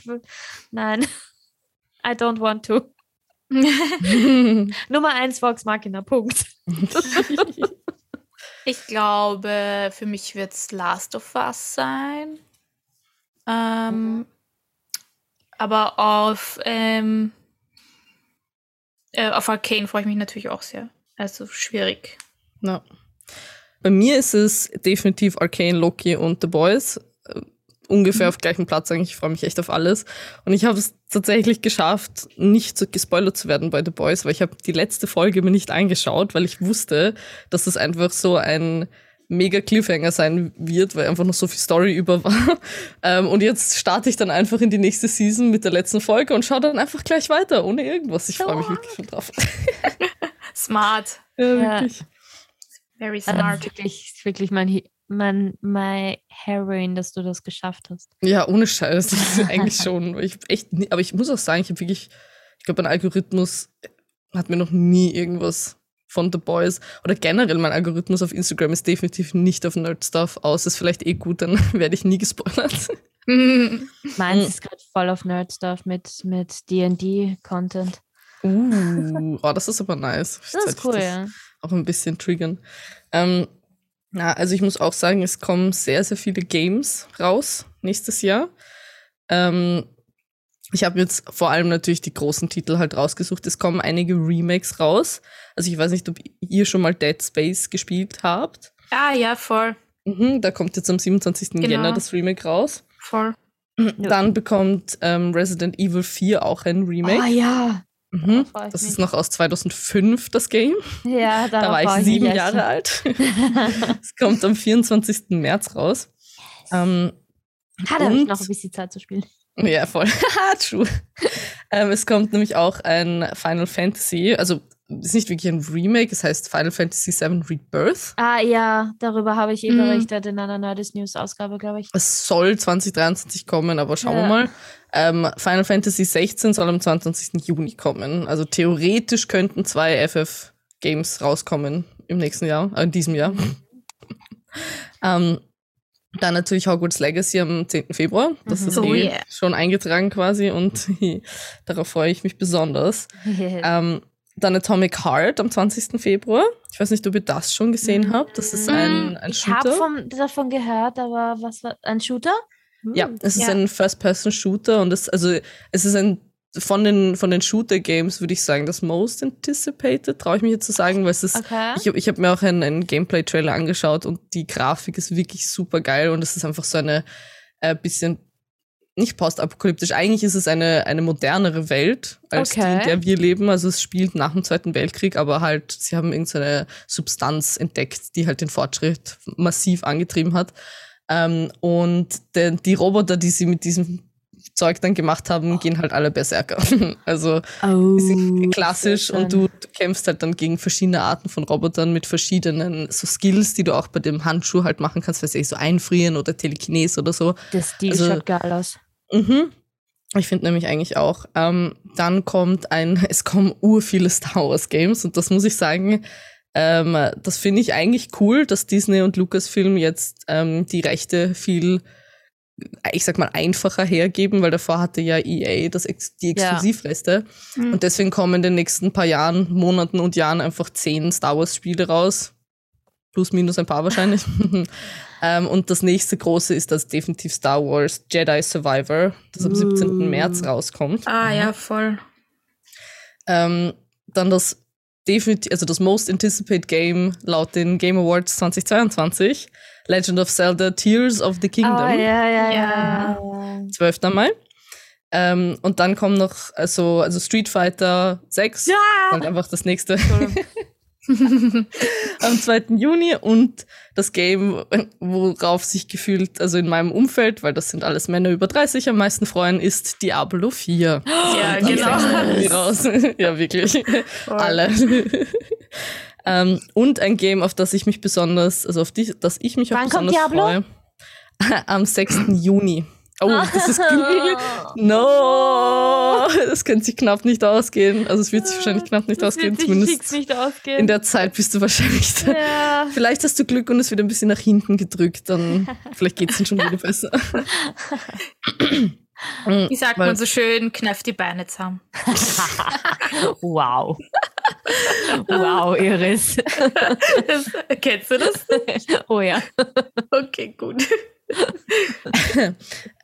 nein, I don't want to. Nummer eins Vox Machina, Punkt. Ich glaube, für mich wird es Last of Us sein. Ähm, aber auf, ähm, äh, auf Arcane freue ich mich natürlich auch sehr. Also schwierig. Ja. Bei mir ist es definitiv Arcane, Loki und The Boys. Äh, Ungefähr auf gleichem Platz eigentlich. Ich freue mich echt auf alles. Und ich habe es tatsächlich geschafft, nicht so gespoilert zu werden bei The Boys, weil ich habe die letzte Folge mir nicht eingeschaut, weil ich wusste, dass es einfach so ein mega Cliffhanger sein wird, weil einfach noch so viel Story über war. Ähm, und jetzt starte ich dann einfach in die nächste Season mit der letzten Folge und schaue dann einfach gleich weiter, ohne irgendwas. Ich freue mich wirklich schon drauf. Smart. ja, Ja. wirklich. Very Also smart. wirklich, ist wirklich mein, Mein, my Heroin, dass du das geschafft hast. Ja, ohne Scheiß. Das ist eigentlich schon. Ich echt, nie- aber ich muss auch sagen, ich habe wirklich, ich glaube, mein Algorithmus hat mir noch nie irgendwas von The Boys oder generell mein Algorithmus auf Instagram ist definitiv nicht auf Nerd-Stuff aus. Ist vielleicht eh gut, dann werde ich nie gespoilert. Meins Mm. ist gerade voll auf Nerd-Stuff mit, mit D&D-Content. Uh, oh, das ist aber nice. Das ist cool, das ja. Auch ein bisschen triggern. Ähm, na, also ich muss auch sagen, es kommen sehr, sehr viele Games raus nächstes Jahr. Ähm, ich habe jetzt vor allem natürlich die großen Titel halt rausgesucht. Es kommen einige Remakes raus. Also ich weiß nicht, ob ihr schon mal Dead Space gespielt habt. Ah, ja, voll. Mhm, da kommt jetzt am 27. Genau. Jänner das Remake raus. Voll. Dann bekommt ähm, Resident Evil 4 auch ein Remake. Oh ja. Mhm. ich Das ist noch aus 2005, das Game. Ja, Da war ich mich sieben Jahre alt. Es kommt am 24. März raus. Ähm, Ha, da habe ich Und- noch ein bisschen Zeit zu spielen. ja, voll. True. Ähm, es kommt nämlich auch ein Final Fantasy, also ist nicht wirklich ein Remake, es heißt Final Fantasy VII Rebirth. Ah ja, darüber habe ich eh Mhm. berichtet in einer Nerdist News Ausgabe, glaube ich. Es soll 2023 kommen, aber schauen wir Ja. mal. Ähm, Final Fantasy 16 soll am 22. Juni kommen. Also theoretisch könnten zwei FF-Games rauskommen im nächsten Jahr, äh, in diesem Jahr. ähm, dann natürlich Hogwarts Legacy am 10. Februar. Das Mhm. ist Oh eh yeah. schon eingetragen quasi und darauf freue ich mich besonders. Ähm, dann Atomic Heart am 20. Februar. Ich weiß nicht, ob ihr das schon gesehen Mhm. habt. Das ist ein, ein ich habe Shooter. davon gehört, aber was war ein Shooter? Ja, Hm. es ist Ja. ein First-Person-Shooter und es, also, es ist ein von den, von den Shooter-Games würde ich sagen, das most anticipated, traue ich mich jetzt zu sagen, weil es ist, Okay. ich habe ich hab mir auch einen, einen Gameplay-Trailer angeschaut und die Grafik ist wirklich super geil und es ist einfach so eine äh, bisschen nicht postapokalyptisch. Eigentlich ist es eine, eine modernere Welt als die, Okay. in der wir leben. Also es spielt nach dem Zweiten Weltkrieg, aber halt, sie haben irgendeine Substanz entdeckt, die halt den Fortschritt massiv angetrieben hat. Ähm, und der, die Roboter, die sie mit diesem Zeug dann gemacht haben, gehen halt alle Berserker. also Oh, die klassisch und du, du kämpfst halt dann gegen verschiedene Arten von Robotern mit verschiedenen so Skills, die du auch bei dem Handschuh halt machen kannst, weiß ich, so einfrieren oder Telekinese oder so. Der Stil also- schaut geil aus. Mhm. Ich finde nämlich eigentlich auch. Ähm, dann kommt ein, es kommen ur viele Star Wars Games und das muss ich sagen, ähm, das finde ich eigentlich cool, dass Disney und Lucasfilm jetzt ähm, die Rechte viel, ich sag mal, einfacher hergeben, weil davor hatte ja EA das Ex die Ja. Exklusivrechte. Mhm. Und deswegen kommen in den nächsten paar Jahren, Monaten und Jahren einfach zehn Star Wars Spiele raus. Plus, minus ein paar wahrscheinlich. ähm, und das nächste große ist das definitiv Star Wars Jedi Survivor, das am 17. Uh. März rauskommt. Ah, ja, voll. Ähm, dann das definitiv, also das Most Anticipated Game laut den Game Awards 2022, Legend of Zelda Tears of the Kingdom. Ah, ja, ja, Ja. ja. 12. Mai. Ähm, und dann kommen noch also, also Street Fighter 6. Ja! Halt einfach das nächste. Am 2. Juni und das Game, worauf sich gefühlt, also in meinem Umfeld, weil das sind alles Männer über 30 am meisten freuen, ist Diablo 4. Ja, genau. 6. Juni raus. ja, wirklich. Alle. ähm, und ein Game, auf das ich mich besonders, also auf die, das ich mich auch Wann kommt besonders Diablo? freue. Am 6. Juni. Oh, das ist No! Das könnte sich knapp nicht ausgehen. Also es wird sich wahrscheinlich knapp nicht Das ausgehen, wird sich zumindest nicht ausgehen. in der Zeit bist du wahrscheinlich da. ja. Vielleicht hast du Glück und es wird ein bisschen nach hinten gedrückt, dann vielleicht geht es dann schon wieder besser. Wie sagt Weil- man so schön, kneift die Beine zusammen. Wow. wow, Iris. Das, kennst du das? oh ja. Okay, gut.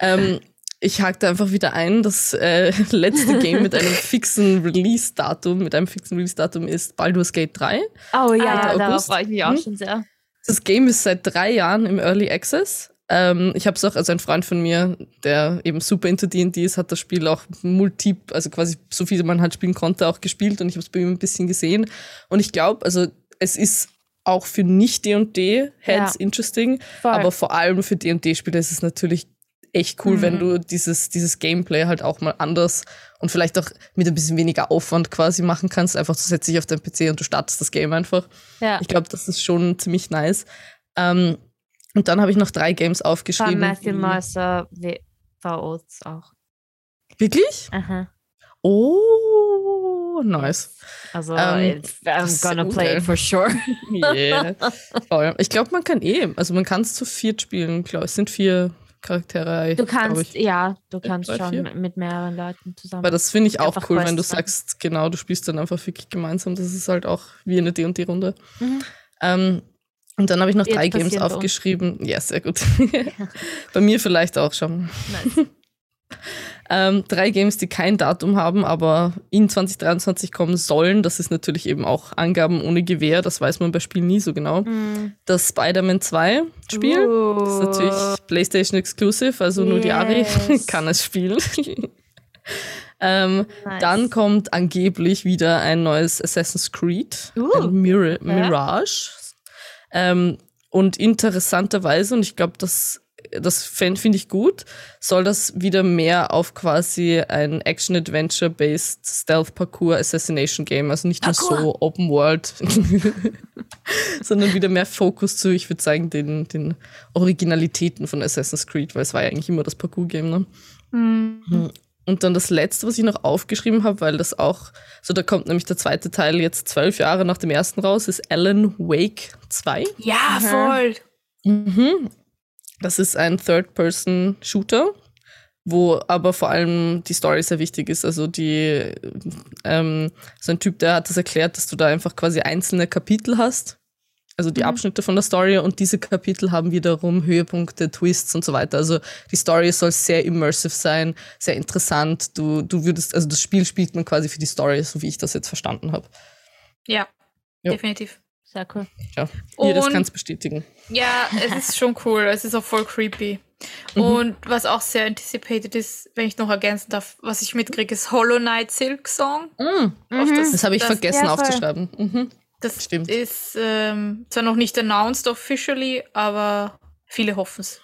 Ähm, ich hakte einfach wieder ein, das äh, letzte Game mit einem fixen Release-Datum, mit einem fixen Release-Datum ist Baldur's Gate 3. Oh ja, darauf freue ich mich auch Hm? schon sehr. Das Game ist seit drei Jahren im Early Access. Ähm, ich habe es auch, also ein Freund von mir, der eben super into D&D ist, hat das Spiel auch multi, also quasi so viel man halt spielen konnte, auch gespielt und ich habe es bei ihm ein bisschen gesehen. Und ich glaube, also es ist auch für nicht D&D-Heads Ja. interesting, Voll. aber vor allem für D&D-Spieler ist es natürlich echt cool, wenn Mhm. du dieses, dieses Gameplay halt auch mal anders und vielleicht auch mit ein bisschen weniger Aufwand quasi machen kannst. Einfach du setzt dich auf deinen PC und du startest das Game einfach. ja. Ich glaube, das ist schon ziemlich nice. Ähm, und dann habe ich noch drei Games Von aufgeschrieben. Matthew die- Mercer VOs auch. Wirklich? Aha. Oh, nice. Also, Ähm, I'm gonna play geil. it for sure. Yeah. Voll. Ich glaube, man kann eh, also man kann es zu viert spielen, glaube ich. Es sind vier Charaktere. Du kannst, ich. ja, du kannst drei, schon vier? mit- mehreren Leuten zusammen. Aber das finde ich auch cool, wenn du sagst, genau, du spielst dann einfach wirklich gemeinsam. Das ist halt auch wie eine D&D-Runde. Mhm. Ähm, und dann habe ich noch Wird drei Games bei uns. aufgeschrieben. Ja, sehr gut. Bei mir vielleicht auch schon. Nice. Ähm, drei Games, die kein Datum haben, aber in 2023 kommen sollen. Das ist natürlich eben auch Angaben ohne Gewähr. Das weiß man bei Spielen nie so genau. Mm. Das Spider-Man 2 Spiel. Uh. Das ist natürlich PlayStation Exclusive, also nur die Ari Yes. kann es spielen. ähm, Nice. Dann kommt angeblich wieder ein neues Assassin's Creed, Uh. ein Mir Mirage. Ähm, und interessanterweise, und ich glaube, das, das finde ich gut, soll das wieder mehr auf quasi ein Action-Adventure-based Stealth-Parkour-Assassination-Game, also nicht nur Parkour. so Open World, sondern wieder mehr Fokus zu, ich würde sagen, den, den Originalitäten von Assassin's Creed, weil es war ja eigentlich immer das Parkour-Game, ne? Mhm. Und dann das letzte, was ich noch aufgeschrieben habe, weil das auch, so da kommt nämlich der zweite Teil jetzt zwölf Jahre nach dem ersten raus, ist Alan Wake 2. Ja, voll. Mhm. Das ist ein Third-Person-Shooter, wo aber vor allem die Story sehr wichtig ist. Also die, ähm, so ein Typ, der hat das erklärt, dass du da einfach quasi einzelne Kapitel hast. Also die Mhm. Abschnitte von der Story und diese Kapitel haben wiederum Höhepunkte, Twists und so weiter. Also die Story soll sehr immersive sein, sehr interessant. Du, du würdest, also das Spiel spielt man quasi für die Story, so wie ich das jetzt verstanden habe. Ja, Ja. definitiv. Sehr cool. Ja, ihr das Und- kannst bestätigen. Ja, es ist schon cool. Es ist auch voll creepy. Mhm. Und was auch sehr anticipated ist, wenn ich noch ergänzen darf, was ich mitkriege, ist Hollow Knight Silk Song. Mhm. das habe ich das- vergessen ja, aufzuschreiben. Mhm. Das Stimmt. ist ähm, zwar noch nicht announced officially, aber viele hoffen es.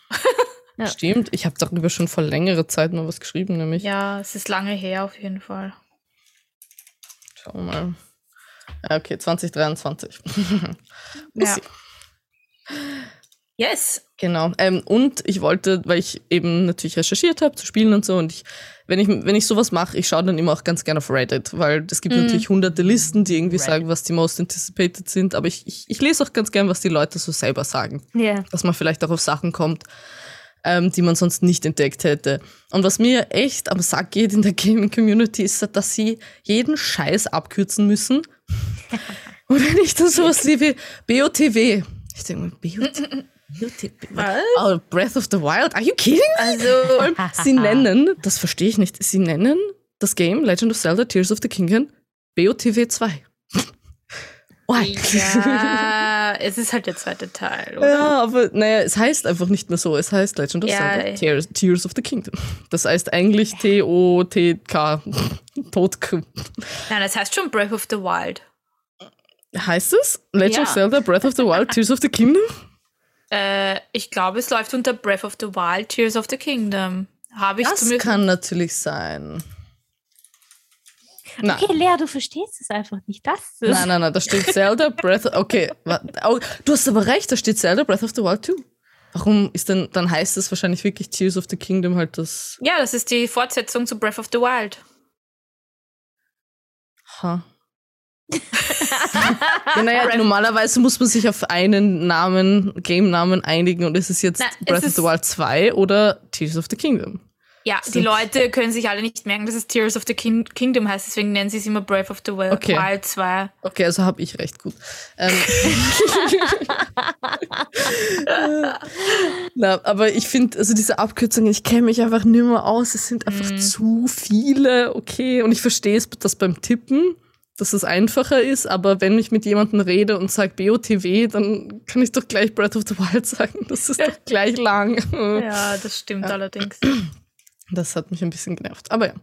Ja. Stimmt. Ich habe darüber schon vor längerer Zeit mal was geschrieben, nämlich. Ja, es ist lange her auf jeden Fall. Schauen wir mal. Okay, 2023. Ja. Yes. Genau. Ähm, und ich wollte, weil ich eben natürlich recherchiert habe zu Spielen und so, und ich, wenn ich, wenn ich sowas mache, ich schaue dann immer auch ganz gerne auf Reddit, weil es gibt Mhm. natürlich hunderte Listen, die irgendwie Reddit. sagen, was die most anticipated sind, aber ich, ich, ich lese auch ganz gern, was die Leute so selber sagen. Ja. dass man vielleicht auch auf Sachen kommt, ähm, die man sonst nicht entdeckt hätte. Und was mir echt am Sack geht in der Gaming-Community, ist, dass sie jeden Scheiß abkürzen müssen. Und wenn ich dann sowas sehe wie BOTW. Ich denke mir, BOTW? Oh, Breath of the Wild? Are you kidding? Also, sie nennen, das verstehe ich nicht, sie nennen das Game Legend of Zelda Tears of the Kingdom BOTW 2. Why? ja, es ist halt der zweite Teil, oder? Ja, aber naja, es heißt einfach nicht mehr so. Es heißt Legend of Ja, Zelda. Tears, Tears of the Kingdom. Das heißt eigentlich T-O-T-K. Tod. Nein, das heißt schon Breath of the Wild. Heißt es? Legend Ja. of Zelda Breath of the Wild Tears of the Kingdom? Äh, ich glaube, es läuft unter Breath of the Wild, Tears of the Kingdom. Habe ich Das zumindest. kann natürlich sein. Nein. Okay, Lea, du verstehst es einfach nicht. Das ist Nein, nein, nein, da steht Zelda Breath Okay, wa- oh, du hast aber recht, da steht Zelda Breath of the Wild 2. Warum ist denn, dann heißt es wahrscheinlich wirklich Tears of the Kingdom halt das. Ja, das ist die Fortsetzung zu Breath of the Wild. Ha. ja, naja, normalerweise muss man sich auf einen Namen, Game-Namen einigen und ist es jetzt Na, es Breath of ist- the Wild 2 oder Tears of the Kingdom? Ja, die Leute können sich alle nicht merken, dass es Tears of the King Kingdom heißt, deswegen nennen sie es immer Breath of the Wild, Okay. Wild 2. Okay, also habe ich recht gut. Ähm, Na, aber ich finde, also diese Abkürzungen, ich kenne mich einfach nicht mehr aus. Es sind einfach Mhm. zu viele, okay. Und ich verstehe es, dass beim Tippen, dass es einfacher ist, aber wenn ich mit jemandem rede und sage BOTW, dann kann ich doch gleich Breath of the Wild sagen. Das ist doch gleich lang. Ja, das stimmt allerdings. Das hat mich ein bisschen genervt. Aber ja.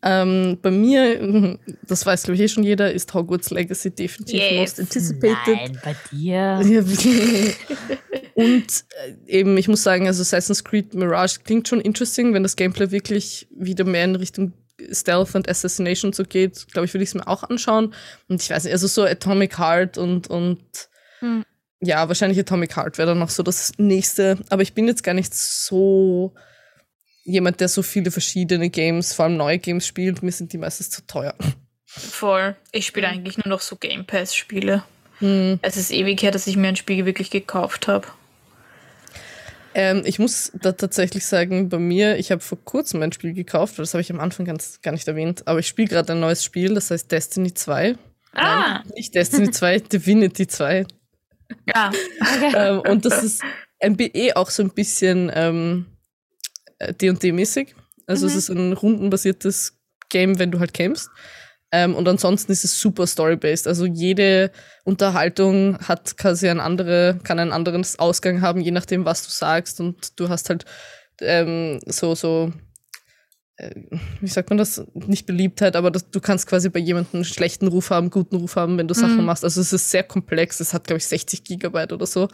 Ähm, bei mir, das weiß glaube ich eh schon jeder, ist Hogwarts Legacy definitiv Yes. most anticipated. Nein, bei dir. Und äh, eben, ich muss sagen, also Assassin's Creed Mirage klingt schon interesting, wenn das Gameplay wirklich wieder mehr in Richtung Stealth und Assassination so geht, glaube ich, würde ich es mir auch anschauen. Und ich weiß nicht, also so Atomic Heart und, und Hm. ja, wahrscheinlich Atomic Heart wäre dann noch so das nächste. Aber ich bin jetzt gar nicht so jemand, der so viele verschiedene Games, vor allem neue Games spielt. Mir sind die meistens zu teuer. Voll. Ich spiele eigentlich nur noch so Game Pass-Spiele. Hm. Es ist ewig her, dass ich mir ein Spiel wirklich gekauft habe. Ähm, ich muss da tatsächlich sagen, bei mir, ich habe vor kurzem ein Spiel gekauft, das habe ich am Anfang ganz gar nicht erwähnt, aber ich spiele gerade ein neues Spiel, das heißt Destiny 2. Ah, Nicht Destiny 2, Divinity 2. ja. ähm, und das ist ein BE auch so ein bisschen ähm, äh, D&D-mäßig. Also es Mhm. ist ein rundenbasiertes Game, wenn du halt kämpfst. Ähm, und ansonsten ist es super story-based. Also jede Unterhaltung hat quasi ein andere, kann einen anderen Ausgang haben, je nachdem, was du sagst. Und du hast halt ähm, so, so, äh, wie sagt man das? Nicht Beliebtheit, aber das, du kannst quasi bei jemandem einen schlechten Ruf haben, guten Ruf haben, wenn du Sachen Mhm. machst. Also es ist sehr komplex. Es hat, glaube ich, 60 Gigabyte oder so.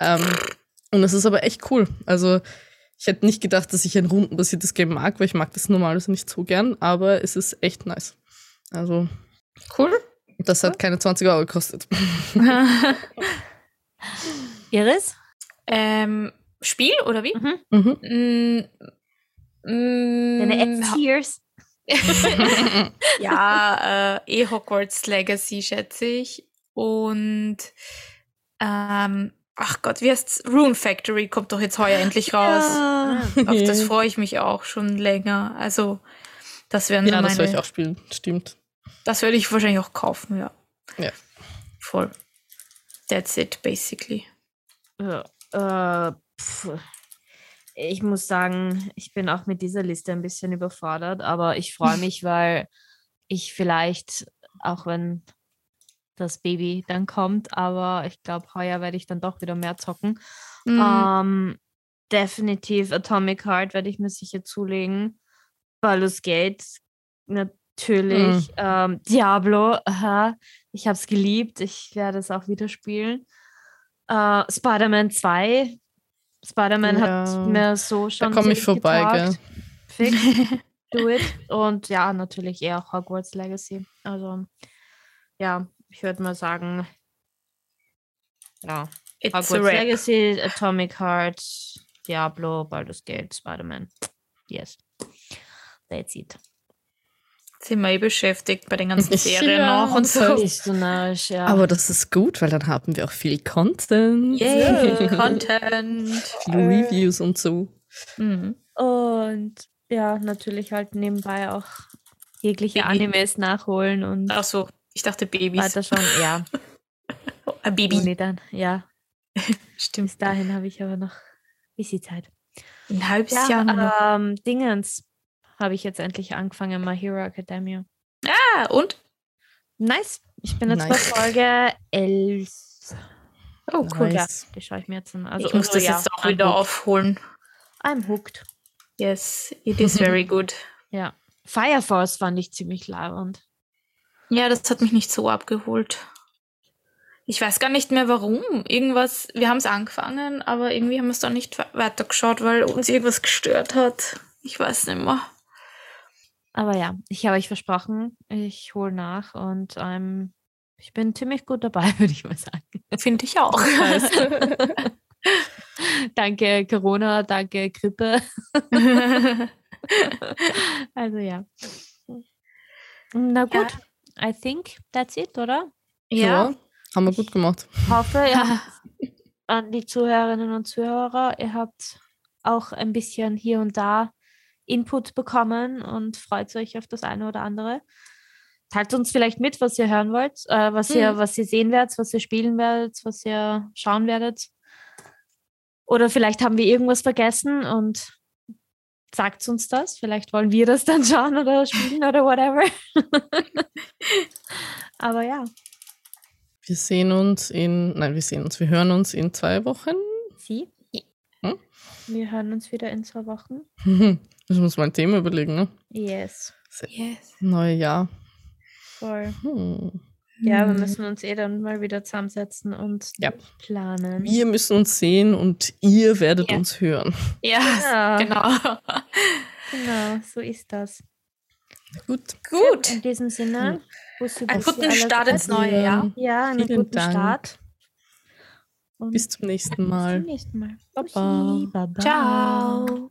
Ähm, und es ist aber echt cool. Also ich hätte nicht gedacht, dass ich ein rundenbasiertes Game mag, weil ich mag das normalerweise nicht so gern, aber es ist echt nice. Also Cool. das hat keine 20 Euro gekostet. Iris? ähm, Spiel oder wie? Mhm. Mhm. Mm, Deine Ex-Tears? ja, äh, eh Hogwarts Legacy, schätze ich. Und ähm, ach Gott, wie heißt's? Rune Factory kommt doch jetzt heuer endlich raus. Auf das freue ich mich auch schon länger. Also, das wären so ja, meine. das werde ich auch spielen. Stimmt. Das werde ich wahrscheinlich auch kaufen, ja. Ja. Voll. That's it, basically. Ja, äh, pff. Ich muss sagen, ich bin auch mit dieser Liste ein bisschen überfordert, aber ich freue mich, weil ich vielleicht, auch wenn das Baby dann kommt, aber ich glaube, heuer werde ich dann doch wieder mehr zocken. Mhm. Ähm, definitiv Atomic Heart werde ich mir sicher zulegen. Baldur's Gate natürlich. Mhm. Ähm, Diablo, aha, ich habe es geliebt. Ich werde es auch wieder spielen. Äh, Spider-Man 2. Spider-Man Ja, hat mir so Da schon komme ich vorbei, gell? Fix, do it. Und ja, natürlich eher Hogwarts Legacy. Also, ja, ich würde mal sagen, ja, It's a Hogwarts wrap. Legacy, Atomic Heart, Diablo, Baldur's Gate, Spider-Man. Yes. That's it. Sind wir eh beschäftigt bei den ganzen Serien Ja, noch und so. Du narrisch, ja. Aber das ist gut, weil dann haben wir auch viel Content. Yay, Content. Viele Reviews und so. Mhm. und ja, natürlich halt nebenbei auch jegliche. Animes nachholen und Ach so, ich dachte Babys. weiter schon. Ja, Ein Baby. Uni dann. Ja, Stimmt. bis dahin habe ich aber noch ein bisschen Zeit. Ein halbes Jahr nur noch. Ja, ähm, Dingens habe ich jetzt endlich angefangen, My Hero Academia. Ah, und? Nice. Ich bin jetzt Nice. bei Folge 11. Oh, cool. Ja, Nice. die schaue ich mir jetzt an. Also, ich muss oh das ja, jetzt auch I'm wieder hooked. aufholen. I'm hooked. Yes, it is very good. Ja. Fire Force fand ich ziemlich labernd. Ja, das hat mich nicht so abgeholt. Ich weiß gar nicht mehr warum. Irgendwas, wir haben es angefangen, aber irgendwie haben wir es dann nicht we- weitergeschaut, weil uns irgendwas gestört hat. Ich weiß nicht mehr. Aber ja, ich habe euch versprochen, ich hole nach und ähm, ich bin ziemlich gut dabei, würde ich mal sagen. Finde ich auch. danke Corona, danke Grippe. Also ja. Na gut, I think that's it, oder? ja. Haben wir gut gemacht. Hoffe, ihr habt an die Zuhörerinnen und Zuhörer, ihr habt auch ein bisschen hier und da Input bekommen und freut euch auf das eine oder andere. Teilt uns vielleicht mit, was ihr hören wollt, äh, was, ihr, Mhm. was ihr sehen werdet, was ihr spielen werdet, was ihr schauen werdet. Oder vielleicht haben wir irgendwas vergessen und sagt uns das. Vielleicht wollen wir das dann schauen oder spielen oder whatever. Aber ja, Wir sehen uns in, nein, wir sehen uns, wir hören uns in zwei Wochen. Sie? Hm? Wir hören uns wieder in zwei Wochen. Müssen wir uns mal ein Thema überlegen, ne? Yes, Yes. Neue Jahr. voll. Hm. Ja, wir Hm. müssen uns eh dann mal wieder zusammensetzen und Ja. planen. Wir müssen uns sehen und ihr werdet Ja. uns hören. Ja, Ja. genau. Genau, so ist das. Gut. Gut. In diesem Sinne, Bussi, Einen guten Start ins neue Jahr. Ja, einen Vielen guten Dank. Start. Und Bis zum nächsten bis Mal. zum nächsten Mal. Baba. Bussi, Baba. Ciao.